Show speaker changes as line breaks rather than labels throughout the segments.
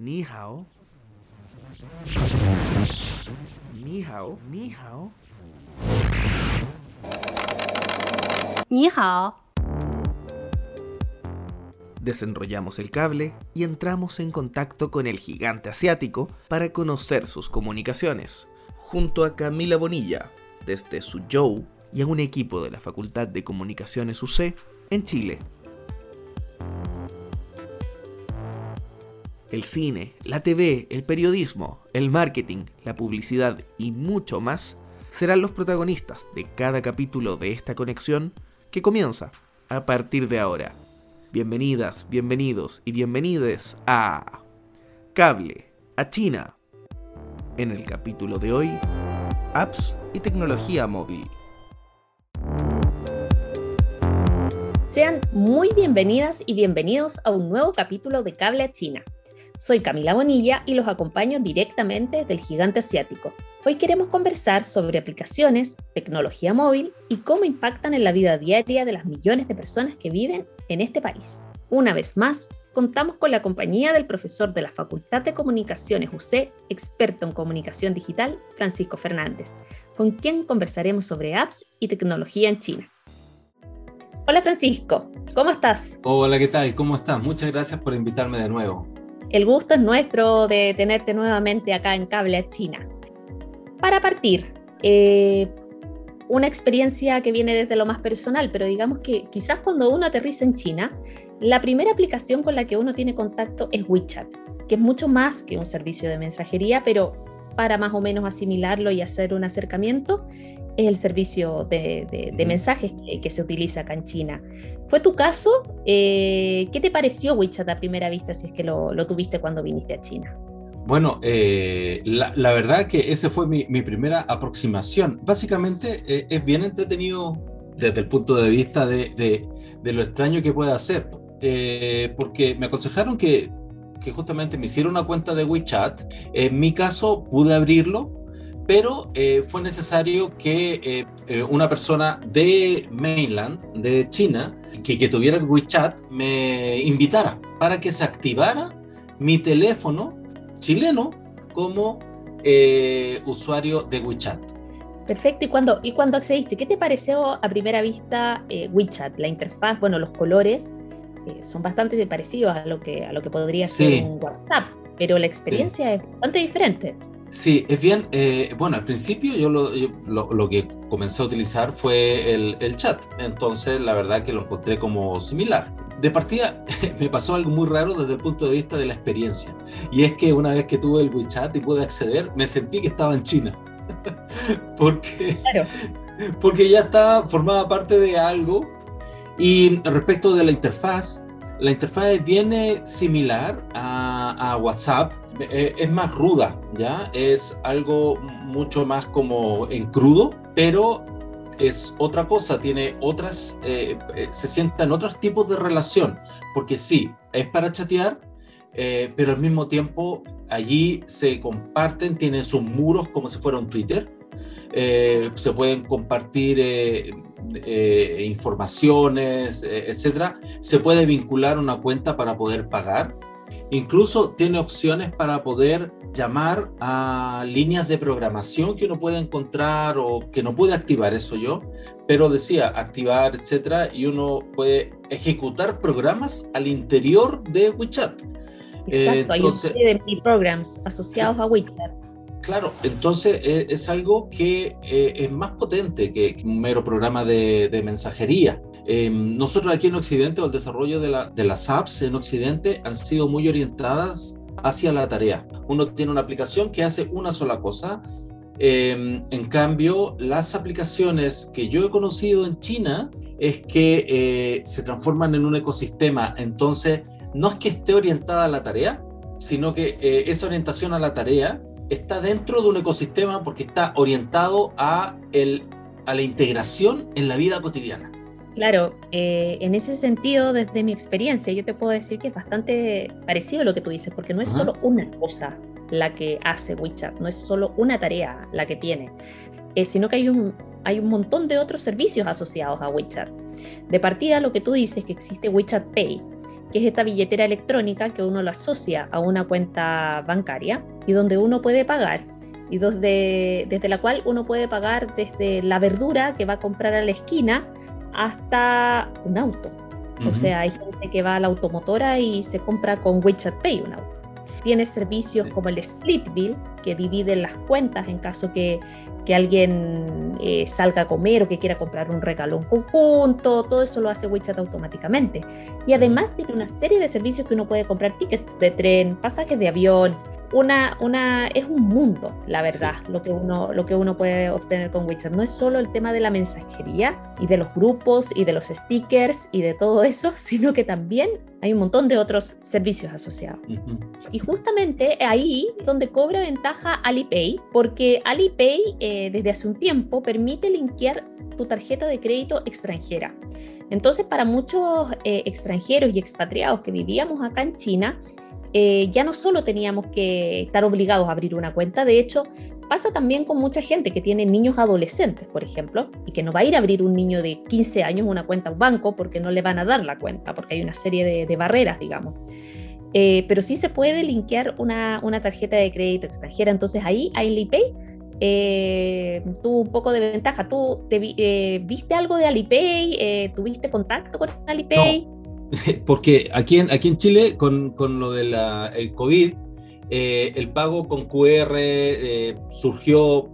Ni hao. Ni hao, ni hao.
Ni hao.
Desenrollamos el cable y entramos en contacto con el gigante asiático para conocer sus comunicaciones, junto a Camila Bonilla, desde Suzhou y a un equipo de la Facultad de Comunicaciones UC en Chile. El cine, la TV, el periodismo, el marketing, la publicidad y mucho más serán los protagonistas de cada capítulo de esta conexión que comienza a partir de ahora. Bienvenidas, bienvenidos y bienvenides a Cable a China. En el capítulo de hoy, apps y tecnología móvil.
Sean muy bienvenidas y bienvenidos a un nuevo capítulo de Cable a China. Soy Camila Bonilla y los acompaño directamente del gigante asiático. Hoy queremos conversar sobre aplicaciones, tecnología móvil y cómo impactan en la vida diaria de las millones de personas que viven en este país. Una vez más, contamos con la compañía del profesor de la Facultad de Comunicaciones UC, experto en comunicación digital, Francisco Fernández, con quien conversaremos sobre apps y tecnología en China. Hola Francisco, ¿cómo estás?
Hola, ¿qué tal? ¿Cómo estás? Muchas gracias por invitarme de nuevo.
El gusto es nuestro de tenerte nuevamente acá en Cable a China. Para partir, eh, una experiencia que viene desde lo más personal, pero digamos que quizás cuando uno aterriza en China, la primera aplicación con la que uno tiene contacto es WeChat, que es mucho más que un servicio de mensajería, pero para más o menos asimilarlo y hacer un acercamiento, es el servicio de, mensajes que, se utiliza acá en China. ¿Fue tu caso? Eh, ¿Qué te pareció WeChat a primera vista si es que lo, tuviste cuando viniste a China?
Bueno, eh, la, verdad que esa fue mi, primera aproximación. Básicamente eh, es bien entretenido desde el punto de vista de, lo extraño que puede hacer, porque me aconsejaron que, que justamente me hiciera una cuenta de WeChat. En mi caso pude abrirlo, pero eh, fue necesario que eh, eh, una persona de mainland, de China, que, que, tuviera WeChat, me invitara para que se activara mi teléfono chileno como usuario de WeChat.
Perfecto, ¿y cuando, y cuando accediste? ¿Qué te pareció a primera vista WeChat? La interfaz, bueno, los colores son bastante parecidos a lo que, a lo que podría ser un WhatsApp, pero la experiencia es bastante diferente.
Sí, es bien. Eh, bueno, al principio yo lo, que comencé a utilizar fue el, chat. Entonces, la verdad que lo encontré como similar. De partida, me pasó algo muy raro desde el punto de vista de la experiencia. Y es que una vez que tuve el WeChat y pude acceder, me sentí que estaba en China. porque, porque ya estaba, formaba parte de algo. Y respecto de la interfaz, la interfaz bien similar a, a WhatsApp eh, es más ruda, ¿ya? Es algo mucho más como en crudo, pero es otra cosa, tiene otras, eh, eh, se sientan otros tipos de relación, porque sí, es para chatear, pero al mismo tiempo allí se comparten, tienen sus muros como si fuera un Twitter, se pueden compartir informaciones, etcétera, se puede vincular una cuenta para poder pagar, Incluso tiene opciones para poder llamar a líneas de programación que uno puede encontrar o que no puede activar, eso yo, pero decía activar, etcétera, y uno puede ejecutar programas al interior de WeChat.
Exacto, hay un de programs asociados a WeChat.
Claro, entonces eh, es, algo que eh, es más potente que, un mero programa de mensajería. Em, nosotros aquí en Occidente, o el desarrollo de, las apps en Occidente han sido muy orientadas hacia la tarea. Uno tiene una aplicación que hace una sola cosa. Em, en cambio, las aplicaciones que yo he conocido en China es que eh, se transforman en un ecosistema. Entonces, no es que esté orientada a la tarea, sino que eh, esa orientación a la tarea está dentro de un ecosistema porque está orientado a, el, a la integración en la vida cotidiana.
Claro, eh, en ese sentido, desde mi experiencia, yo te puedo decir que es bastante parecido a lo que tú dices, porque no es solo una cosa la que hace WeChat, no es solo una tarea la que tiene, eh, sino que hay un, hay un montón de otros servicios asociados a WeChat. De partida, lo que tú dices, que existe WeChat Pay, que es esta billetera electrónica que uno lo asocia a una cuenta bancaria y donde uno puede pagar y desde, desde la cual uno puede pagar desde la verdura que va a comprar a la esquina hasta un auto. O sea, hay gente que va a la automotora y se compra con WeChat Pay un auto. Tiene servicios como el Split Bill, que divide las cuentas en caso que, que alguien eh, salga a comer o que quiera comprar un regalo en conjunto. Todo eso lo hace WeChat automáticamente. Y además tiene una serie de servicios que uno puede comprar tickets de tren, pasajes de avión, una, una, es un mundo, la verdad, lo, que uno, lo que uno puede obtener con WeChat. No es solo el tema de la mensajería y de los grupos y de los stickers y de todo eso, sino que también hay un montón de otros servicios asociados. Y justamente ahí donde cobra ventaja Alipay, porque Alipay eh, desde hace un tiempo permite linkear tu tarjeta de crédito extranjera. Entonces, para muchos eh, extranjeros y expatriados que vivíamos acá en China, eh, ya no solo teníamos que estar obligados a abrir una cuenta, de hecho, pasa también con mucha gente que tiene niños adolescentes, por ejemplo, y que no va a ir a abrir un niño de 15 años una cuenta a un banco porque no le van a dar la cuenta, porque hay una serie de, barreras, digamos. Eh, pero sí se puede linkear una, tarjeta de crédito extranjera, entonces ahí Alipay eh, tuvo un poco de ventaja. ¿Tú te, viste algo de Alipay? ¿Tuviste contacto con Alipay?
porque aquí en, aquí en Chile, con, con lo del el COVID, eh, el pago con QR eh, surgió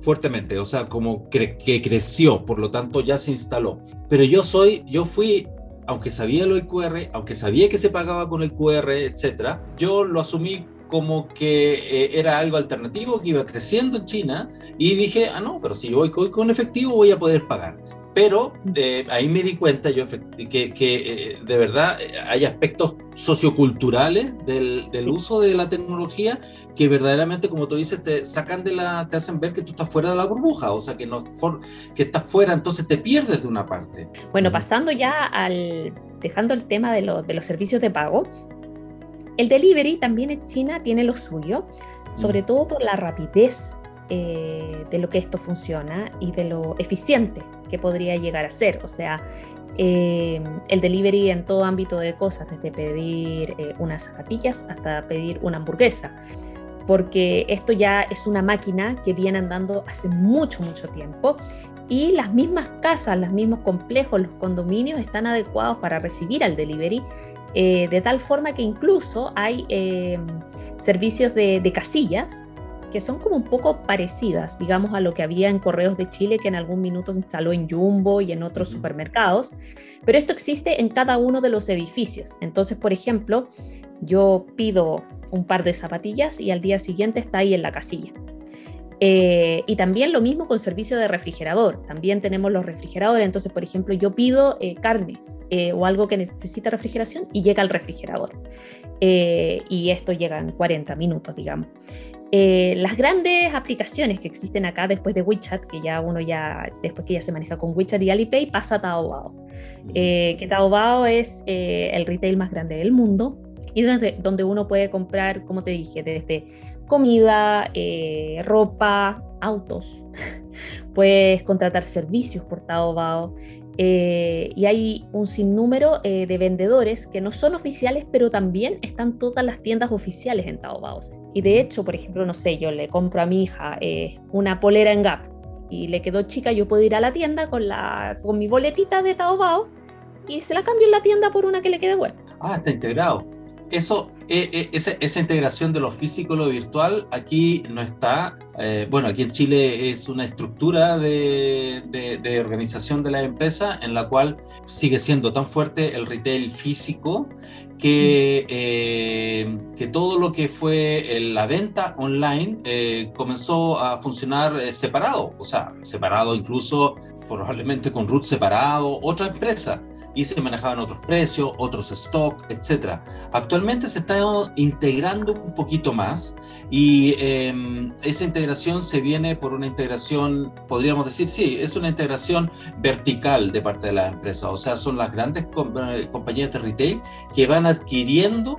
fuertemente, o sea, como que creció, por lo tanto ya se instaló. Pero yo soy, yo fui, aunque sabía lo del QR, aunque sabía que se pagaba con el QR, etcétera, yo lo asumí como que eh, era algo alternativo que iba creciendo en China y dije, ah, no, pero si yo voy con efectivo voy a poder pagar. Pero eh, ahí me di cuenta yo que, que eh, de verdad eh, hay aspectos socioculturales del, del, uso de la tecnología que verdaderamente, como tú dices, te sacan de la, te hacen ver que tú estás fuera de la burbuja, o sea, que, no, que estás fuera, entonces te pierdes de una parte.
Bueno, pasando ya al, dejando el tema de, de los servicios de pago, el delivery también en China tiene lo suyo, sobre todo por la rapidez de lo que esto funciona y de lo eficiente que podría llegar a ser. O sea, eh, el delivery en todo ámbito de cosas, desde pedir eh, unas zapatillas hasta pedir una hamburguesa. Porque esto ya es una máquina que viene andando hace mucho, mucho tiempo y las mismas casas, los mismos complejos, los condominios están adecuados para recibir al delivery, eh, de tal forma que incluso hay servicios de casillas que son como un poco parecidas, digamos, a lo que había en Correos de Chile, que en algún minuto se instaló en Jumbo y en otros supermercados, pero esto existe en cada uno de los edificios. Entonces, por ejemplo, yo pido un par de zapatillas y al día siguiente está ahí en la casilla. Eh, y también lo mismo con servicio de refrigerador. También tenemos los refrigeradores. Entonces, por ejemplo, yo pido eh, carne eh, o algo que necesita refrigeración y llega al refrigerador. y esto llega en 40 minutos, digamos. Eh, las grandes aplicaciones que existen acá después de WeChat, que ya uno ya, después que ya se maneja con WeChat y Alipay, pasa a Taobao. Eh, que Taobao es eh, el retail más grande del mundo y donde, donde uno puede comprar, como te dije, desde comida, ropa, autos. Puedes contratar servicios por Taobao. y hay un sinnúmero de vendedores que no son oficiales, pero también están todas las tiendas oficiales en Taobao. Y de hecho, por ejemplo, no sé, yo le compro a mi hija eh, una polera en Gap y le quedó chica, yo puedo ir a la tienda con, la, con mi boletita de Taobao y se la cambio en la tienda por una que le quede buena.
Ah, está integrado. Eso, eh, eh, esa, esa, integración de lo físico y lo virtual aquí no está. bueno, aquí en Chile es una estructura de, de, de, organización de la empresa en la cual sigue siendo tan fuerte el retail físico que, eh, que todo lo que fue la venta online eh, comenzó a funcionar eh, separado, o sea, separado incluso probablemente con root separado, otra empresa y se manejaban otros precios, otros stock, etc. Actualmente se está integrando un poquito más y em, esa integración se viene por una integración, podríamos decir, sí, es una integración vertical de parte de las empresas, o sea, son las grandes compañías de retail que van adquiriendo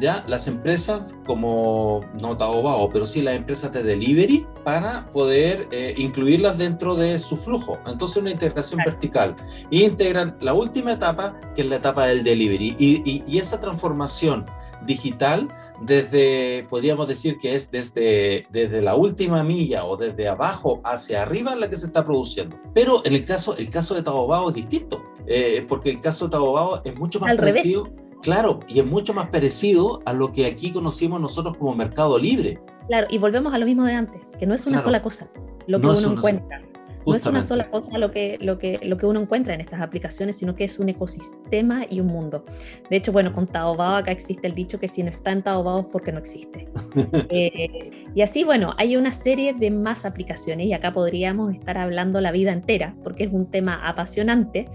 ¿ya? las empresas como no Taobao, pero sí las empresas de delivery para poder eh, incluirlas dentro de su flujo. Entonces una integración vertical. Y integran la última etapa, que es la etapa del delivery. Y, y, esa transformación digital desde, podríamos decir que es desde, desde la última milla o desde abajo hacia arriba la que se está produciendo. Pero en el caso, el caso de Taobao es distinto, eh, porque el caso de Taobao es mucho más parecido. Claro, y es mucho más parecido a lo que aquí conocimos nosotros como mercado libre.
Claro, y volvemos a lo mismo de antes, que no es una sola cosa lo que uno encuentra. No es una sola cosa lo que, lo, que, lo que uno encuentra en estas aplicaciones, sino que es un ecosistema y un mundo. De hecho, bueno, con Taobao acá existe el dicho que si no está en Taobao es porque no existe. Eh, y así, bueno, hay una serie de más aplicaciones y acá podríamos estar hablando la vida entera, porque es un tema apasionante.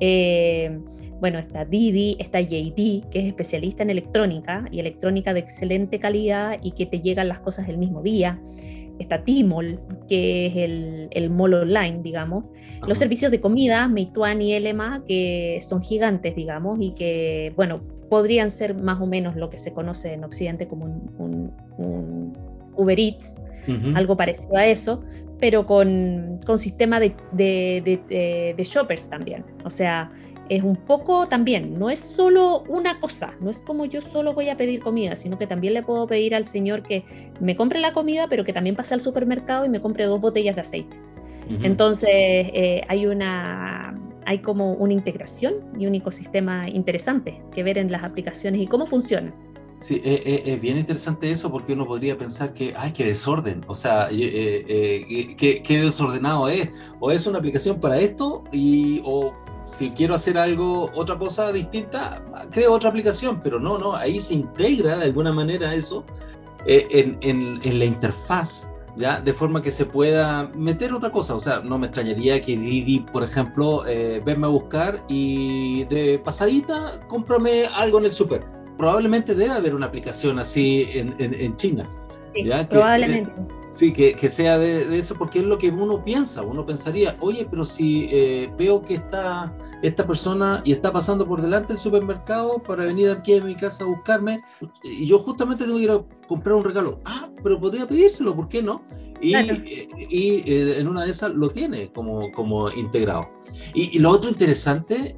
Eh, bueno, está Didi, está JD, que es especialista en electrónica y electrónica de excelente calidad y que te llegan las cosas el mismo día. Está Tmall, que es el, el mall online, digamos. Los servicios de comida, Meituan y Elema, que son gigantes, digamos, y que, bueno, podrían ser más o menos lo que se conoce en Occidente como un, Uber Eats, algo parecido a eso, pero con, con sistema de, de, de, de, shoppers también. O sea, es un poco también, no es solo una cosa, no es como yo solo voy a pedir comida, sino que también le puedo pedir al señor que me compre la comida, pero que también pase al supermercado y me compre dos botellas de aceite. Entonces eh, hay una hay como una integración y un ecosistema interesante que ver en las aplicaciones y cómo funcionan.
Sí, eh, eh, es bien interesante eso porque uno podría pensar que, ay, qué desorden, o sea, qué, qué, desordenado es, o es una aplicación para esto y, o si quiero hacer algo, otra cosa distinta, creo otra aplicación, pero no, no, ahí se integra de alguna manera eso eh, en, en, la interfaz, ¿ya? De forma que se pueda meter otra cosa. O sea, no me extrañaría que Didi, por ejemplo, eh, verme a buscar y de pasadita, cómprame algo en el súper. Probablemente debe haber una aplicación así en, en, China.
Sí, probablemente.
Sí, que, que sea de, eso, porque es lo que uno piensa. Uno pensaría, oye, pero si eh, veo que está esta persona y está pasando por delante del supermercado para venir aquí a mi casa a buscarme, y yo justamente tengo que ir a comprar un regalo. Ah, pero podría pedírselo, ¿por qué no? Y, eh, y, eh, en una de esas lo tiene como, como integrado. Y, lo otro interesante,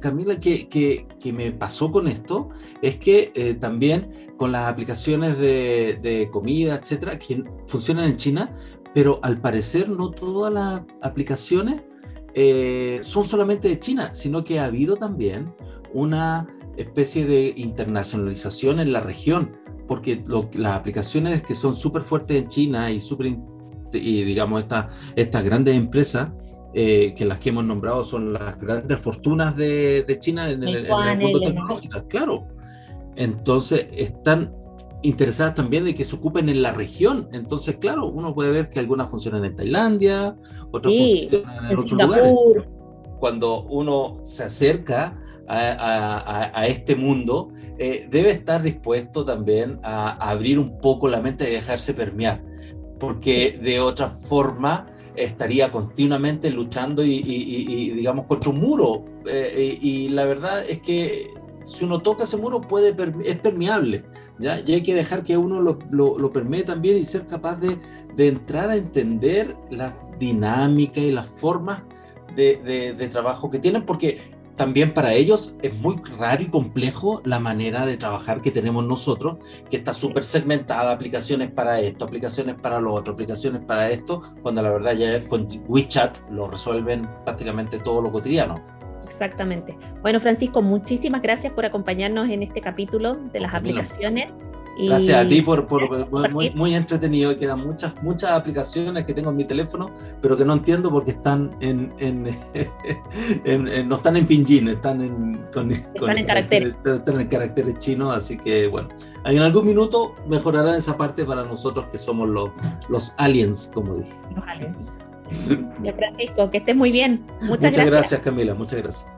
Camila, que, que, que, me pasó con esto, es que también con las aplicaciones de, de comida, etcétera, que funcionan en China, pero al parecer no todas las aplicaciones eh, son solamente de China, sino que ha habido también una especie de internacionalización en la región, porque las aplicaciones que son súper fuertes en China y súper, y digamos, estas estas grandes empresas, eh, que las que hemos nombrado son las grandes fortunas de, de China en el, en el mundo tecnológico, claro. Entonces, están interesadas también de que se ocupen en la región. Entonces, claro, uno puede ver que algunas funcionan en Tailandia, otras funcionan en, otros lugares. Cuando uno se acerca a, este mundo, eh, debe estar dispuesto también a, abrir un poco la mente y dejarse permear, porque de otra forma estaría continuamente luchando y, digamos, contra un muro. Eh, y la verdad es que si uno toca ese muro puede es permeable, ¿ya? Y hay que dejar que uno lo, lo, permee también y ser capaz de, de, entrar a entender la dinámica y las formas de, de, trabajo que tienen, porque también para ellos es muy raro y complejo la manera de trabajar que tenemos nosotros, que está súper segmentada, aplicaciones para esto, aplicaciones para lo otro, aplicaciones para esto, cuando la verdad ya con WeChat lo resuelven prácticamente todo lo cotidiano.
Exactamente. Bueno, Francisco, muchísimas gracias por acompañarnos en este capítulo de las aplicaciones.
Gracias a ti por, muy, muy, entretenido. Quedan muchas, muchas aplicaciones que tengo en mi teléfono, pero que no entiendo porque están en, en, no están en pinyin, están en,
con, están en caracteres.
Están en caracteres chinos, así que bueno, en algún minuto mejorará esa parte para nosotros que somos los, los aliens, como dije.
Los aliens. Ya, Francisco, que estés muy bien.
Muchas, muchas gracias. gracias, Camila. Muchas gracias.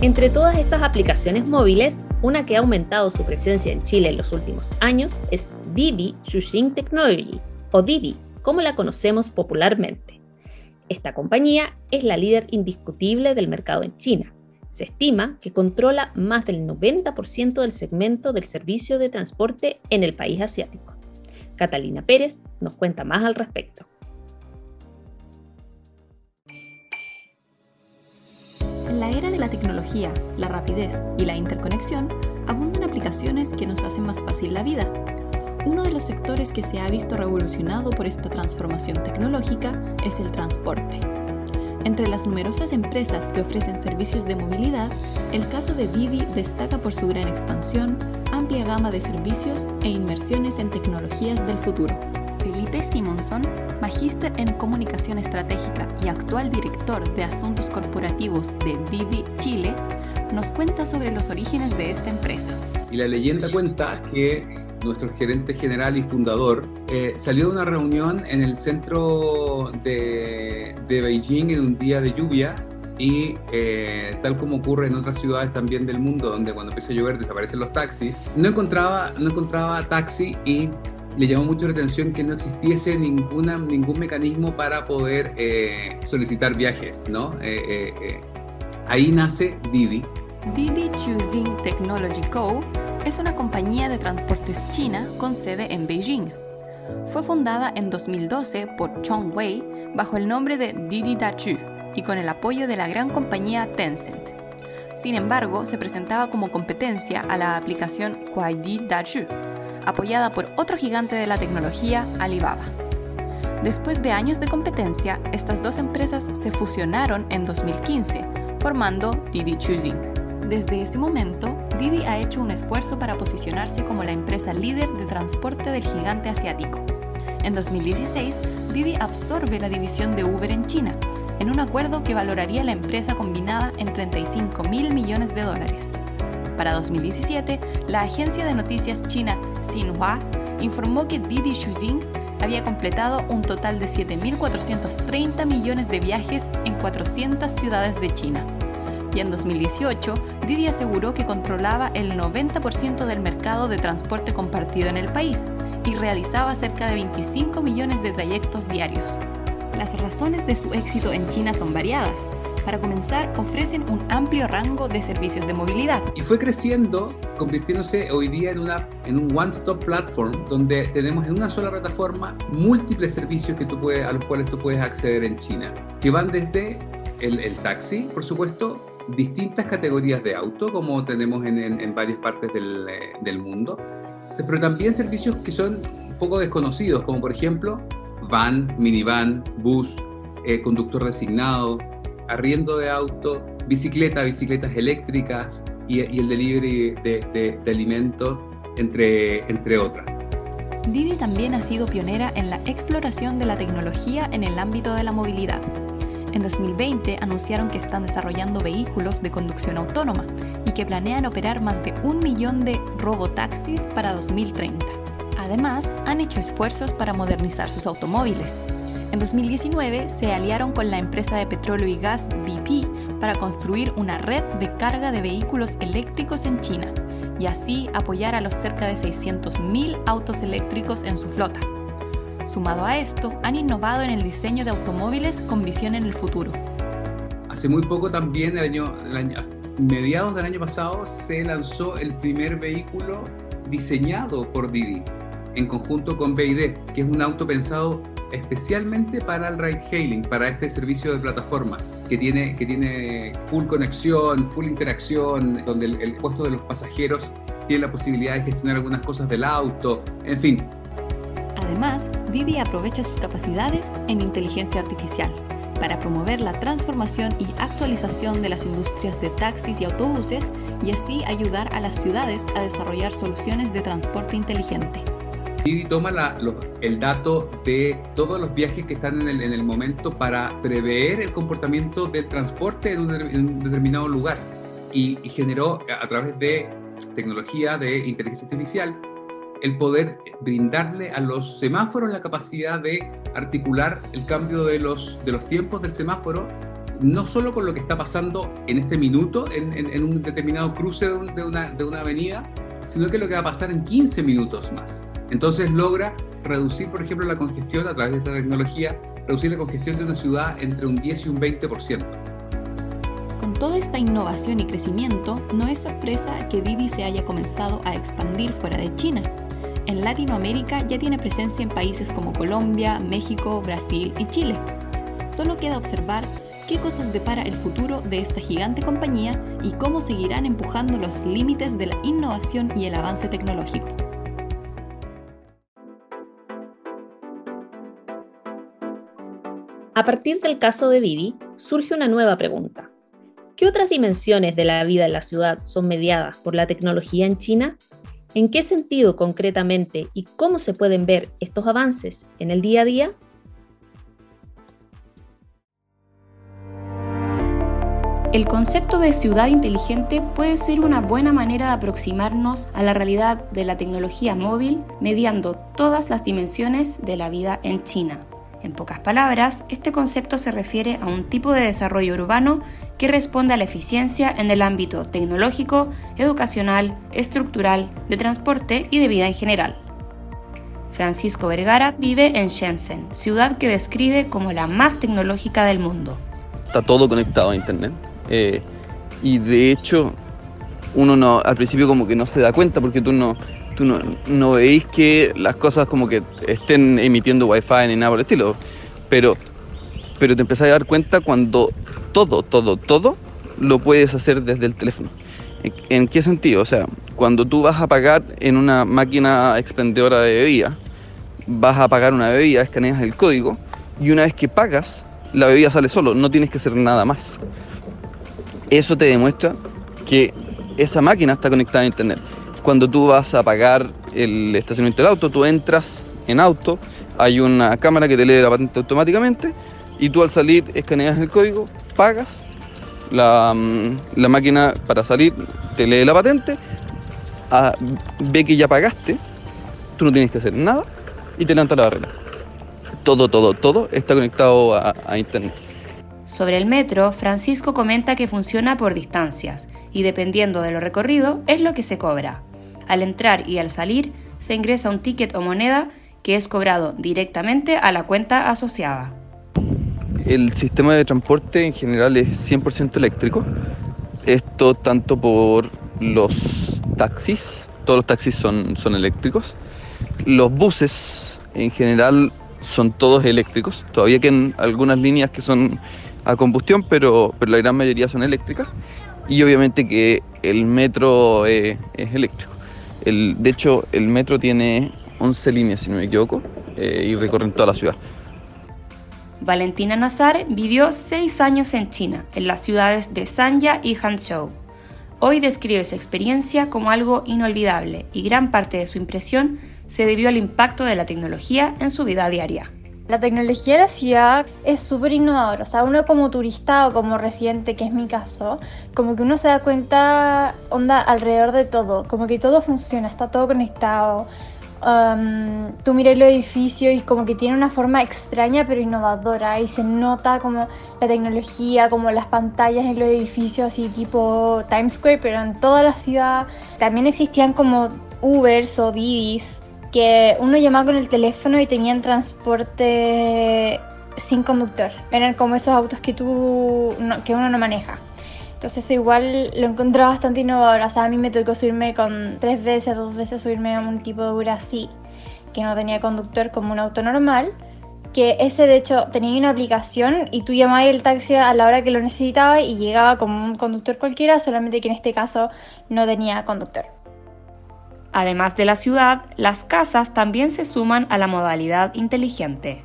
Entre todas estas aplicaciones móviles, una que ha aumentado su presencia en Chile en los últimos años es Didi Xuxing Technology, o Didi, como la conocemos popularmente. Esta compañía es la líder indiscutible del mercado en China. Se estima que controla más del 90% del segmento del servicio de transporte en el país asiático. Catalina Pérez nos cuenta más al respecto.
En la era de la tecnología, la rapidez y la interconexión, abundan aplicaciones que nos hacen más fácil la vida. Uno de los sectores que se ha visto revolucionado por esta transformación tecnológica es el transporte. Entre las numerosas empresas que ofrecen servicios de movilidad, el caso de Didi destaca por su gran expansión, amplia gama de servicios e inversiones en tecnologías del futuro. Felipe Simonson, magíster en comunicación estratégica y actual director de asuntos corporativos de Didi Chile, nos cuenta sobre los orígenes de esta empresa.
Y la leyenda cuenta que nuestro gerente general y fundador, eh, salió de una reunión en el centro de, de Beijing en un día de lluvia y eh, tal como ocurre en otras ciudades también del mundo, donde cuando empieza a llover desaparecen los taxis, no encontraba, no encontraba taxi y le llamó mucho la atención que no existiese ninguna, ningún mecanismo para poder eh, solicitar viajes, ¿no? ahí nace Didi.
Didi Choosing Technology Co es una compañía de transportes china con sede en Beijing. Fue fundada en 2012 por Chong Wei bajo el nombre de Didi Dachu y con el apoyo de la gran compañía Tencent. Sin embargo, se presentaba como competencia a la aplicación Kuaidi Dachu, apoyada por otro gigante de la tecnología, Alibaba. Después de años de competencia, estas dos empresas se fusionaron en 2015, formando Didi Choosing. Desde ese momento, Didi ha hecho un esfuerzo para posicionarse como la empresa líder de transporte del gigante asiático. En 2016, Didi absorbe la división de Uber en China, en un acuerdo que valoraría la empresa combinada en 35 mil millones de dólares. Para 2017, la agencia de noticias china Xinhua informó que Didi Xuzing había completado un total de 7.430 millones de viajes en 400 ciudades de China y en 2018 Didi aseguró que controlaba el 90% del mercado de transporte compartido en el país y realizaba cerca de 25 millones de trayectos diarios. Las razones de su éxito en China son variadas. Para comenzar, ofrecen un amplio rango de servicios de movilidad.
Y fue creciendo, convirtiéndose hoy día en, una, en un one-stop platform donde tenemos en una sola plataforma múltiples servicios que tú puedes, a los cuales tú puedes acceder en China, que van desde el, taxi, por supuesto, distintas categorías de auto, como tenemos en, varias partes eh, del, mundo, pero también servicios que son poco desconocidos, como por ejemplo van, minivan, bus, eh, conductor designado, arriendo de auto, bicicleta, bicicletas eléctricas y, el delivery de, de, alimentos, entre, entre otras.
Didi también ha sido pionera en la exploración de la tecnología en el ámbito de la movilidad en 2020 anunciaron que están desarrollando vehículos de conducción autónoma y que planean operar más de un millón de robotaxis para 2030. Además, han hecho esfuerzos para modernizar sus automóviles. En 2019 se aliaron con la empresa de petróleo y gas BP para construir una red de carga de vehículos eléctricos en China y así apoyar a los cerca de 600.000 autos eléctricos en su flota. Sumado a esto, han innovado en el diseño de automóviles con visión en el futuro.
Hace muy poco también, el año, mediados del año pasado, se lanzó el primer vehículo diseñado por Didi en conjunto con BID, que es un auto pensado especialmente para el ride hailing, para este servicio de plataformas, que tiene, que tiene full conexión, full interacción, donde el, el puesto de los pasajeros tiene la posibilidad de gestionar algunas cosas del auto, en fin,
Además, Didi aprovecha sus capacidades en inteligencia artificial para promover la transformación y actualización de las industrias de taxis y autobuses y así ayudar a las ciudades a desarrollar soluciones de transporte inteligente.
Didi toma el dato de todos los viajes que están en el, momento para prever el comportamiento del transporte en un, determinado lugar y generó a través de tecnología de inteligencia artificial el poder brindarle a los semáforos la capacidad de articular el cambio de los, de los tiempos del semáforo, no solo con lo que está pasando en este minuto, en, un determinado cruce de, una, de una avenida, sino que lo que va a pasar en 15 minutos más. Entonces logra reducir, por ejemplo, la congestión a través de esta tecnología reducir la congestión de una ciudad entre un 10 y un 20%.
Con toda esta innovación y crecimiento, no es sorpresa que Didi se haya comenzado a expandir fuera de China. En Latinoamérica ya tiene presencia en países como Colombia, México, Brasil y Chile. Solo queda observar qué cosas depara el futuro de esta gigante compañía y cómo seguirán empujando los límites de la innovación y el avance tecnológico.
A partir del caso de Didi, surge una nueva pregunta. ¿Qué otras dimensiones de la vida en la ciudad son mediadas por la tecnología en China? ¿En qué sentido concretamente y cómo se pueden ver estos avances en el día a día?
El concepto de ciudad inteligente puede ser una buena manera de aproximarnos a la realidad de la tecnología móvil mediando todas las dimensiones de la vida en China. En pocas palabras, este concepto se refiere a un tipo de desarrollo urbano que responde a la eficiencia en el ámbito tecnológico, educacional, estructural, de transporte y de vida en general. Francisco Vergara vive en Shenzhen, ciudad que describe como la más tecnológica del mundo.
Está todo conectado a Internet. Eh, y de hecho, uno no, al principio como que no se da cuenta porque tú no, tú no, no veis que las cosas como que estén emitiendo wifi ni nada por el estilo, pero, pero te empezás a dar cuenta cuando todo, todo, todo lo puedes hacer desde el teléfono. ¿En, qué sentido? O sea, cuando tú vas a pagar en una máquina expendedora de bebida, vas a pagar una bebida, escaneas el código y una vez que pagas, la bebida sale solo, no tienes que hacer nada más. Eso te demuestra que esa máquina está conectada a internet cuando tú vas a pagar el estacionamiento del auto, tú entras en auto, hay una cámara que te lee la patente automáticamente y tú al salir escaneas el código, pagas, la, mm, máquina para salir te lee la patente, ah, ve que ya pagaste, tú no tienes que hacer nada y te levanta la barrera. Todo, todo, todo está conectado a Internet.
Sobre el metro, Francisco comenta que funciona por distancias y dependiendo de lo recorrido es lo que se cobra. Al entrar y al salir, se ingresa un ticket o moneda que es cobrado directamente a la cuenta asociada.
El sistema de transporte en general es 100% eléctrico. Esto tanto por los taxis, todos los taxis son, eléctricos. Los buses en general son todos eléctricos. Todavía quedan algunas líneas que son a combustión, pero, pero la gran mayoría son eléctricas. Y obviamente que el metro es eléctrico de hecho, el metro tiene 11 líneas, si no me equivoco, eh, y recorren toda la ciudad.
Valentina Nazar vivió 6 años en China, en las ciudades de Sanya y Hangzhou. Hoy describe su experiencia como algo inolvidable y gran parte de su impresión se debió al impacto de la tecnología en su vida diaria.
La tecnología de la ciudad es súper innovadora, o sea, uno como turista o como residente, que es mi caso, como que uno se da cuenta, onda, alrededor de todo, como que todo funciona, está todo conectado. Um, tú miras los edificios y como que tiene una forma extraña pero innovadora y se nota como la tecnología, como las pantallas en los edificios así tipo Times Square, pero en toda la ciudad. También existían como Ubers o Didis que uno llamaba con el teléfono y tenían transporte sin conductor. Eran como esos autos que tú que uno no maneja. Entonces eso igual lo encontré bastante innovador. O sea, a mí me tocó subirme con tres veces, dos veces subirme a un tipo de Ura así, que no tenía conductor como un auto normal. Que ese de hecho tenía una aplicación y tú llamabas el taxi a la hora que lo necesitabas y llegaba como un conductor cualquiera, solamente que en este caso no tenía conductor.
Además de la ciudad, las casas también se suman a la modalidad inteligente.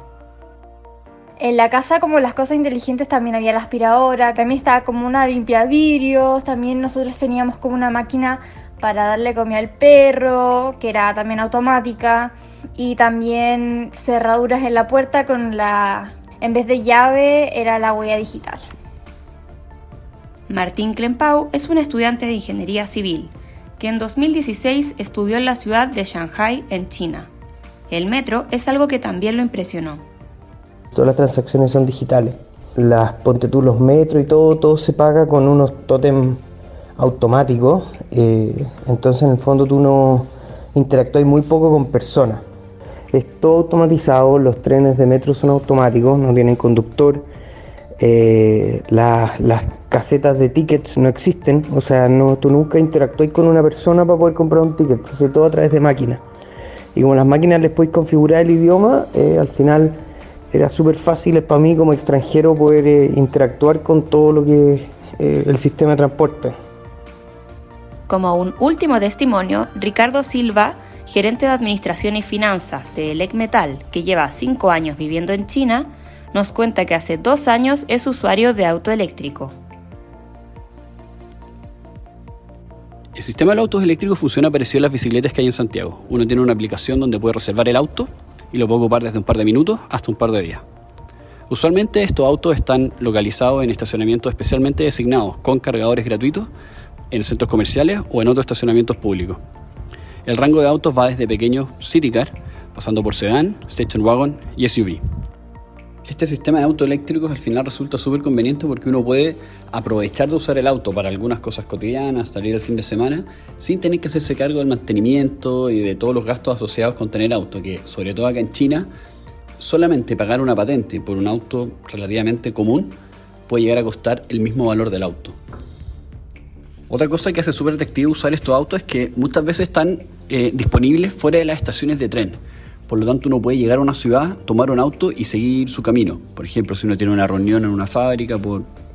En la casa, como las cosas inteligentes, también había la aspiradora, también estaba como una limpia vidrios, también nosotros teníamos como una máquina para darle comida al perro, que era también automática, y también cerraduras en la puerta con la, en vez de llave, era la huella digital.
Martín Klempau es un estudiante de ingeniería civil que en 2016 estudió en la ciudad de Shanghai, en China. El metro es algo que también lo impresionó.
Todas las transacciones son digitales. Las ponte tú los metros y todo, todo se paga con unos tótem automáticos. Eh, entonces en el fondo tú no interactúas muy poco con personas. es todo automatizado, los trenes de metro son automáticos, no tienen conductor, eh, las casetas de tickets no existen, o sea, no, tú nunca interactúas con una persona para poder comprar un ticket, se hace todo a través de máquinas. Y como las máquinas les podéis configurar el idioma, eh, al final era súper fácil para mí como extranjero poder eh, interactuar con todo lo que es el sistema de transporte.
Como un último testimonio, Ricardo Silva, gerente de Administración y Finanzas de Elec Metal, que lleva cinco años viviendo en China, nos cuenta que hace dos años es usuario de auto eléctrico.
El sistema de autos eléctricos funciona parecido a las bicicletas que hay en Santiago. Uno tiene una aplicación donde puede reservar el auto y lo puede ocupar desde un par de minutos hasta un par de días. Usualmente estos autos están localizados en estacionamientos especialmente designados con cargadores gratuitos en centros comerciales o en otros estacionamientos públicos. El rango de autos va desde pequeños city car, pasando por sedán, station wagon y SUV. Este sistema de autos eléctricos al final resulta súper conveniente porque uno puede aprovechar de usar el auto para algunas cosas cotidianas, salir el fin de semana, sin tener que hacerse cargo del mantenimiento y de todos los gastos asociados con tener auto, que sobre todo acá en China, solamente pagar una patente por un auto relativamente común puede llegar a costar el mismo valor del auto. Otra cosa que hace súper atractivo usar estos autos es que muchas veces están eh, disponibles fuera de las estaciones de tren. Por lo tanto, uno puede llegar a una ciudad, tomar un auto y seguir su camino. Por ejemplo, si uno tiene una reunión en una fábrica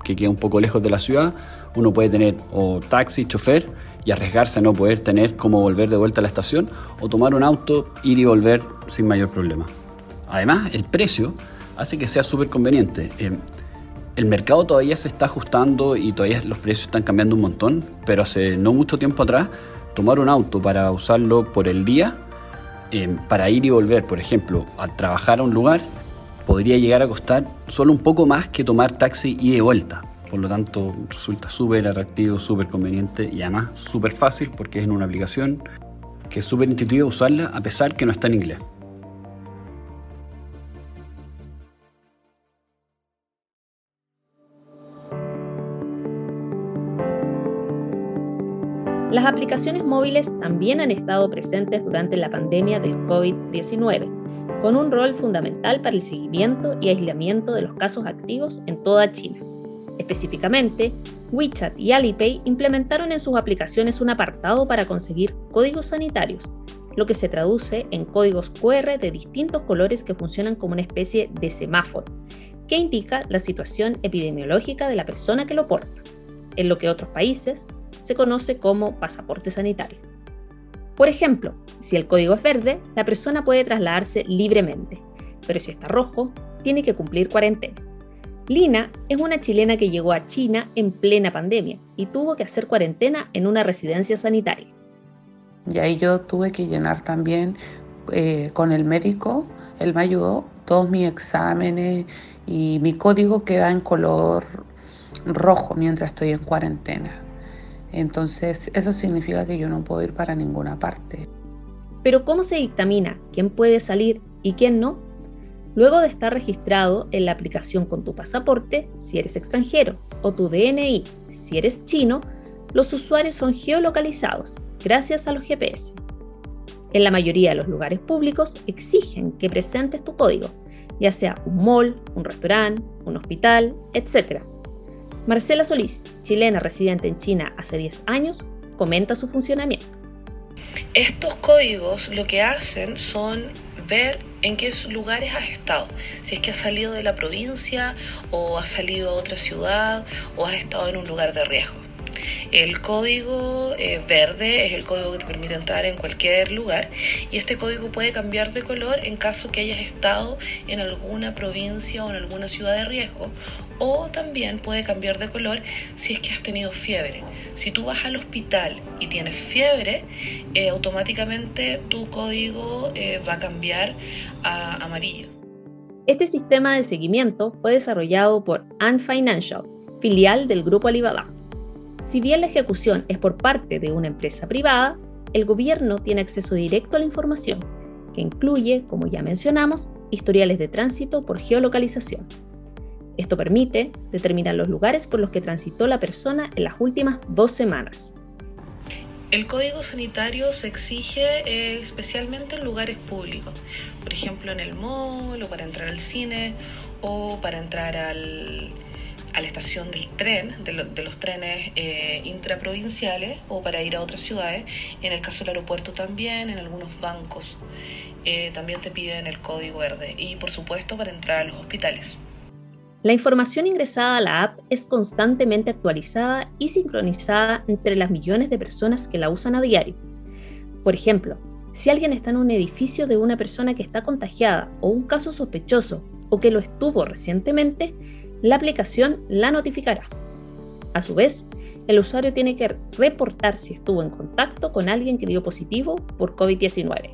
que queda un poco lejos de la ciudad, uno puede tener o taxi, chofer y arriesgarse a no poder tener cómo volver de vuelta a la estación o tomar un auto, ir y volver sin mayor problema. Además, el precio hace que sea súper conveniente. Eh, el mercado todavía se está ajustando y todavía los precios están cambiando un montón, pero hace no mucho tiempo atrás, tomar un auto para usarlo por el día Em, para ir y volver, por ejemplo, a trabajar a un lugar, podría llegar a costar solo un poco más que tomar taxi y de vuelta. Por lo tanto, resulta súper atractivo, súper conveniente y además súper fácil porque es una aplicación que es súper intuitiva usarla a pesar que no está en inglés.
Las aplicaciones móviles también han estado presentes durante la pandemia del COVID-19, con un rol fundamental para el seguimiento y aislamiento de los casos activos en toda China. Específicamente, WeChat y Alipay implementaron en sus aplicaciones un apartado para conseguir códigos sanitarios, lo que se traduce en códigos QR de distintos colores que funcionan como una especie de semáforo, que indica la situación epidemiológica de la persona que lo porta, en lo que otros países se conoce como pasaporte sanitario. Por ejemplo, si el código es verde, la persona puede trasladarse libremente, pero si está rojo, tiene que cumplir cuarentena. Lina es una chilena que llegó a China en plena pandemia y tuvo que hacer cuarentena en una residencia sanitaria.
Y ahí yo tuve que llenar también eh, con el médico, él me ayudó, todos mis exámenes y mi código queda en color rojo mientras estoy en cuarentena. Entonces, eso significa que yo no puedo ir para ninguna parte.
Pero ¿cómo se dictamina quién puede salir y quién no? Luego de estar registrado en la aplicación con tu pasaporte, si eres extranjero, o tu DNI, si eres chino, los usuarios son geolocalizados gracias a los GPS. En la mayoría de los lugares públicos exigen que presentes tu código, ya sea un mall, un restaurante, un hospital, etc. Marcela Solís, chilena residente en China hace 10 años, comenta su funcionamiento.
Estos códigos lo que hacen son ver en qué lugares has estado. Si es que has salido de la provincia o has salido a otra ciudad o has estado en un lugar de riesgo. El código eh, verde es el código que te permite entrar en cualquier lugar y este código puede cambiar de color en caso que hayas estado en alguna provincia o en alguna ciudad de riesgo o también puede cambiar de color si es que has tenido fiebre. Si tú vas al hospital y tienes fiebre, eh, automáticamente tu código eh, va a cambiar a amarillo.
Este sistema de seguimiento fue desarrollado por Ant Financial, filial del grupo Alibaba. Si bien la ejecución es por parte de una empresa privada, el gobierno tiene acceso directo a la información, que incluye, como ya mencionamos, historiales de tránsito por geolocalización. Esto permite determinar los lugares por los que transitó la persona en las últimas dos semanas.
El código sanitario se exige eh, especialmente en lugares públicos, por ejemplo en el mall o para entrar al cine o para entrar al, a la estación del tren, de, los trenes eh, intraprovinciales o para ir a otras ciudades. En el caso del aeropuerto también, en algunos bancos eh, también te piden el código verde y por supuesto para entrar a los hospitales.
La información ingresada a la app es constantemente actualizada y sincronizada entre las millones de personas que la usan a diario. Por ejemplo, si alguien está en un edificio de una persona que está contagiada o un caso sospechoso o que lo estuvo recientemente, la aplicación la notificará. A su vez, el usuario tiene que reportar si estuvo en contacto con alguien que dio positivo por COVID-19.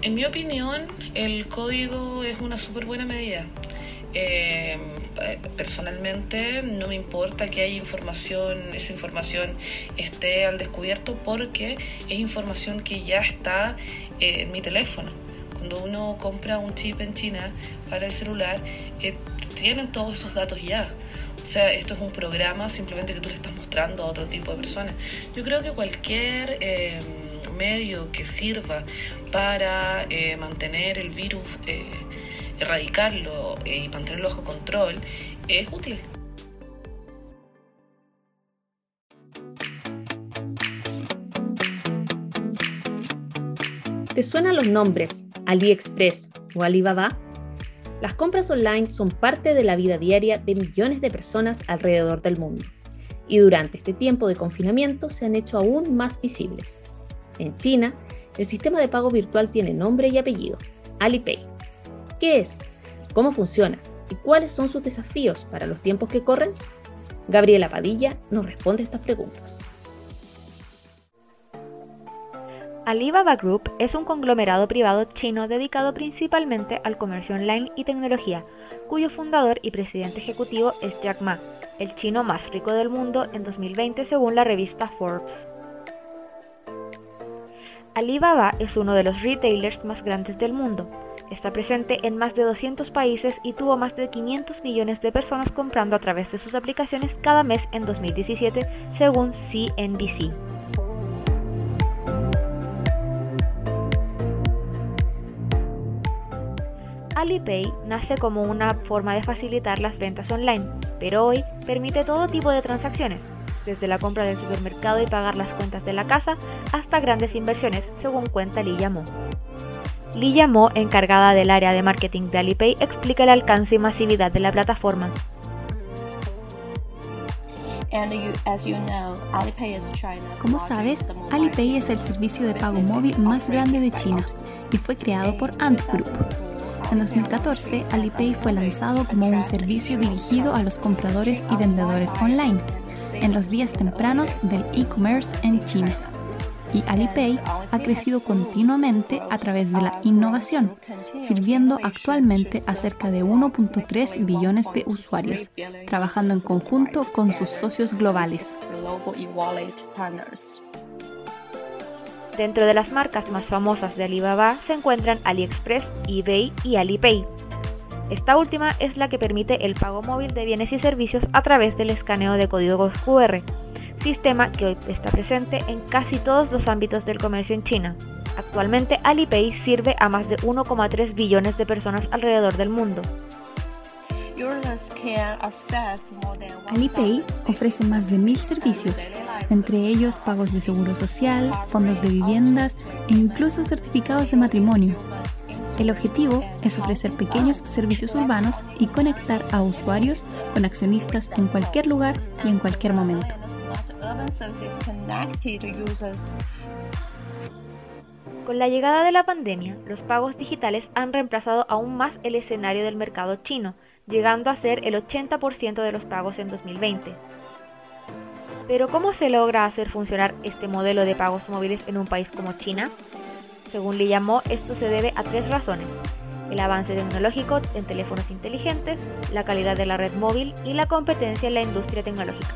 En mi opinión, el código es una súper buena medida. Eh, personalmente no me importa que haya información, esa información esté al descubierto porque es información que ya está en mi teléfono. Cuando uno compra un chip en China para el celular, eh, tienen todos esos datos ya. O sea, esto es un programa simplemente que tú le estás mostrando a otro tipo de personas. Yo creo que cualquier eh, medio que sirva para eh, mantener el virus, eh, erradicarlo y mantenerlo bajo control, es útil.
¿Te suenan los nombres AliExpress o Alibaba? Las compras online son parte de la vida diaria de millones de personas alrededor del mundo y durante este tiempo de confinamiento se han hecho aún más visibles. En China, el sistema de pago virtual tiene nombre y apellido, Alipay. ¿Qué es? ¿Cómo funciona? ¿Y cuáles son sus desafíos para los tiempos que corren? Gabriela Padilla nos responde estas preguntas.
Alibaba Group es un conglomerado privado chino dedicado principalmente al comercio online y tecnología, cuyo fundador y presidente ejecutivo es Jack Ma, el chino más rico del mundo en 2020 según la revista Forbes. Alibaba es uno de los retailers más grandes del mundo. Está presente en más de 200 países y tuvo más de 500 millones de personas comprando a través de sus aplicaciones cada mes en 2017, según CNBC. Alipay nace como una forma de facilitar las ventas online, pero hoy permite todo tipo de transacciones, desde la compra del supermercado y pagar las cuentas de la casa hasta grandes inversiones, según cuenta Li Yamo. Li Yamo, encargada del área de marketing de Alipay, explica el alcance y masividad de la plataforma.
Como sabes, Alipay es el servicio de pago móvil más grande de China y fue creado por Ant Group, en 2014, Alipay fue lanzado como un servicio dirigido a los compradores y vendedores online en los días tempranos del e-commerce en China. Y Alipay ha crecido continuamente a través de la innovación, sirviendo actualmente a cerca de 1.3 billones de usuarios, trabajando en conjunto con sus socios globales.
Dentro de las marcas más famosas de Alibaba se encuentran AliExpress, eBay y Alipay. Esta última es la que permite el pago móvil de bienes y servicios a través del escaneo de códigos QR, sistema que hoy está presente en casi todos los ámbitos del comercio en China. Actualmente Alipay sirve a más de 1,3 billones de personas alrededor del mundo.
Alipay ofrece más de mil servicios, entre ellos pagos de seguro social, fondos de viviendas e incluso certificados de matrimonio. El objetivo es ofrecer pequeños servicios urbanos y conectar a usuarios con accionistas en cualquier lugar y en cualquier momento.
Con la llegada de la pandemia, los pagos digitales han reemplazado aún más el escenario del mercado chino, llegando a ser el 80% de los pagos en 2020. Pero ¿cómo se logra hacer funcionar este modelo de pagos móviles en un país como China? Según Li llamó, esto se debe a tres razones. El avance tecnológico en teléfonos inteligentes, la calidad de la red móvil y la competencia en la industria tecnológica.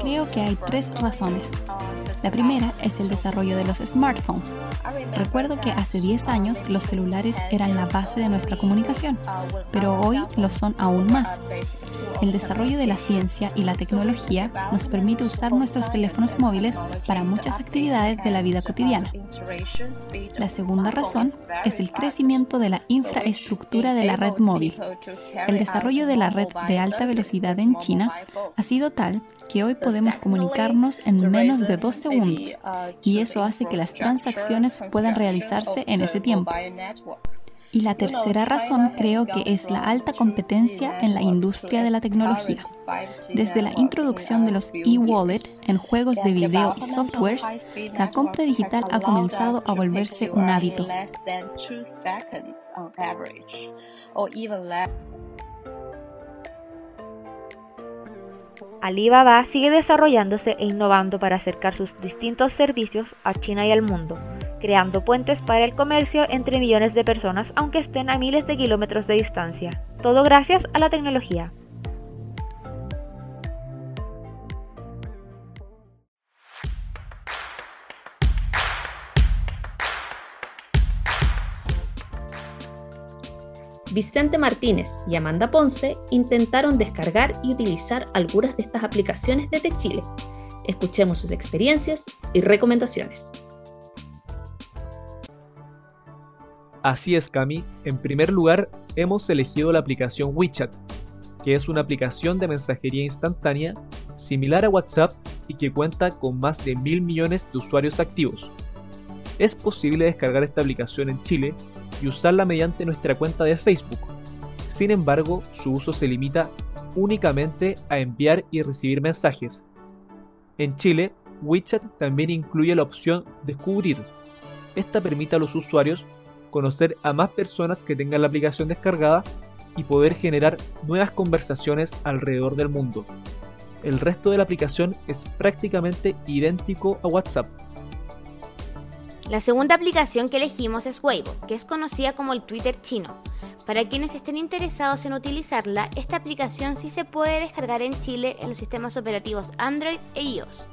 Creo que hay tres razones. La primera es el desarrollo de los smartphones. Recuerdo que hace 10 años los celulares eran la base de nuestra comunicación, pero hoy lo son aún más. El desarrollo de la ciencia y la tecnología nos permite usar nuestros teléfonos móviles para muchas actividades de la vida cotidiana. La segunda razón es el crecimiento de la infraestructura de la red móvil. El desarrollo de la red de alta velocidad en China ha sido tal que hoy podemos comunicarnos en menos de dos segundos y eso hace que las transacciones puedan realizarse en ese tiempo. Y la tercera razón creo que es la alta competencia en la industria de la tecnología. Desde la introducción de los e-wallet en juegos de video y softwares, la compra digital ha comenzado a volverse un hábito.
Alibaba sigue desarrollándose e innovando para acercar sus distintos servicios a China y al mundo, creando puentes para el comercio entre millones de personas aunque estén a miles de kilómetros de distancia. Todo gracias a la tecnología.
Vicente Martínez y Amanda Ponce intentaron descargar y utilizar algunas de estas aplicaciones desde Chile. Escuchemos sus experiencias y recomendaciones.
Así es, Cami. En primer lugar, hemos elegido la aplicación WeChat, que es una aplicación de mensajería instantánea similar a WhatsApp y que cuenta con más de mil millones de usuarios activos. Es posible descargar esta aplicación en Chile y usarla mediante nuestra cuenta de Facebook. Sin embargo, su uso se limita únicamente a enviar y recibir mensajes. En Chile, WeChat también incluye la opción Descubrir. Esta permite a los usuarios conocer a más personas que tengan la aplicación descargada y poder generar nuevas conversaciones alrededor del mundo. El resto de la aplicación es prácticamente idéntico a WhatsApp.
La segunda aplicación que elegimos es Weibo, que es conocida como el Twitter chino. Para quienes estén interesados en utilizarla, esta aplicación sí se puede descargar en Chile en los sistemas operativos Android e iOS.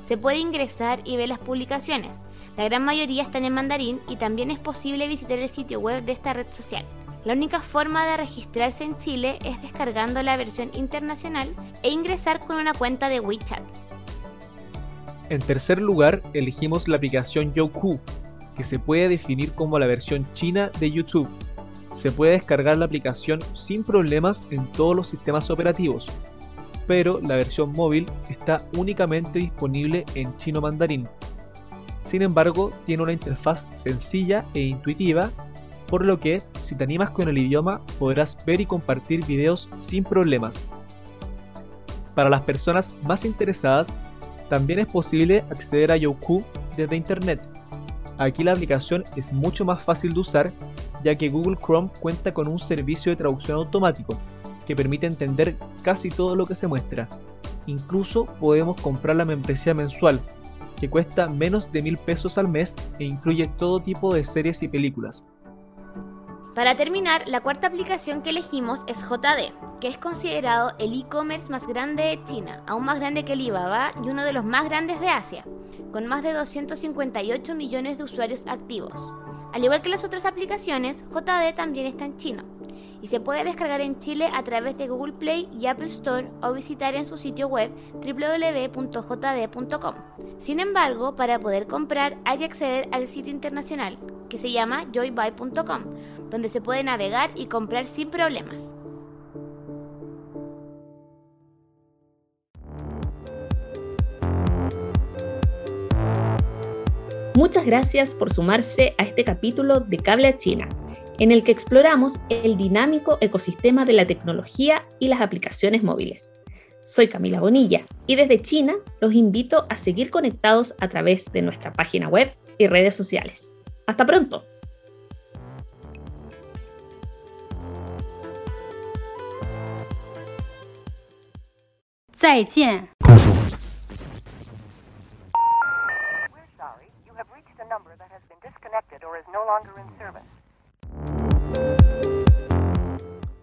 Se puede ingresar y ver las publicaciones. La gran mayoría están en mandarín y también es posible visitar el sitio web de esta red social. La única forma de registrarse en Chile es descargando la versión internacional e ingresar con una cuenta de WeChat.
En tercer lugar, elegimos la aplicación Youku, que se puede definir como la versión china de YouTube. Se puede descargar la aplicación sin problemas en todos los sistemas operativos, pero la versión móvil está únicamente disponible en chino mandarín. Sin embargo, tiene una interfaz sencilla e intuitiva, por lo que si te animas con el idioma podrás ver y compartir videos sin problemas. Para las personas más interesadas, también es posible acceder a Youku desde Internet. Aquí la aplicación es mucho más fácil de usar ya que Google Chrome cuenta con un servicio de traducción automático que permite entender casi todo lo que se muestra. Incluso podemos comprar la membresía mensual, que cuesta menos de mil pesos al mes e incluye todo tipo de series y películas.
Para terminar, la cuarta aplicación que elegimos es JD, que es considerado el e-commerce más grande de China, aún más grande que Alibaba y uno de los más grandes de Asia, con más de 258 millones de usuarios activos. Al igual que las otras aplicaciones, JD también está en chino y se puede descargar en Chile a través de Google Play y Apple Store o visitar en su sitio web www.jd.com. Sin embargo, para poder comprar hay que acceder al sitio internacional que se llama joybuy.com donde se puede navegar y comprar sin problemas.
Muchas gracias por sumarse a este capítulo de Cable a China, en el que exploramos el dinámico ecosistema de la tecnología y las aplicaciones móviles. Soy Camila Bonilla y desde China los invito a seguir conectados a través de nuestra página web y redes sociales. Hasta pronto.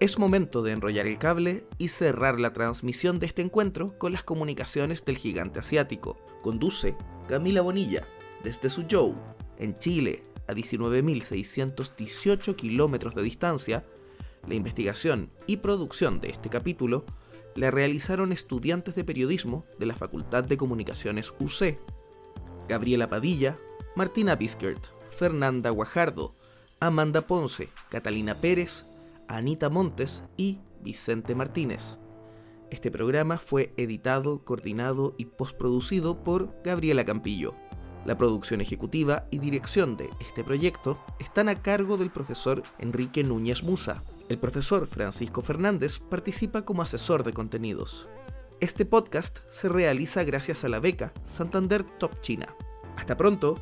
Es momento de enrollar el cable y cerrar la transmisión de este encuentro con las comunicaciones del gigante asiático. Conduce Camila Bonilla, desde su show, en Chile, a 19.618 kilómetros de distancia, la investigación y producción de este capítulo la realizaron estudiantes de periodismo de la Facultad de Comunicaciones UC. Gabriela Padilla, Martina Biskert, Fernanda Guajardo, Amanda Ponce, Catalina Pérez, Anita Montes y Vicente Martínez. Este programa fue editado, coordinado y postproducido por Gabriela Campillo. La producción ejecutiva y dirección de este proyecto están a cargo del profesor Enrique Núñez Musa. El profesor Francisco Fernández participa como asesor de contenidos. Este podcast se realiza gracias a la beca Santander Top China. Hasta pronto.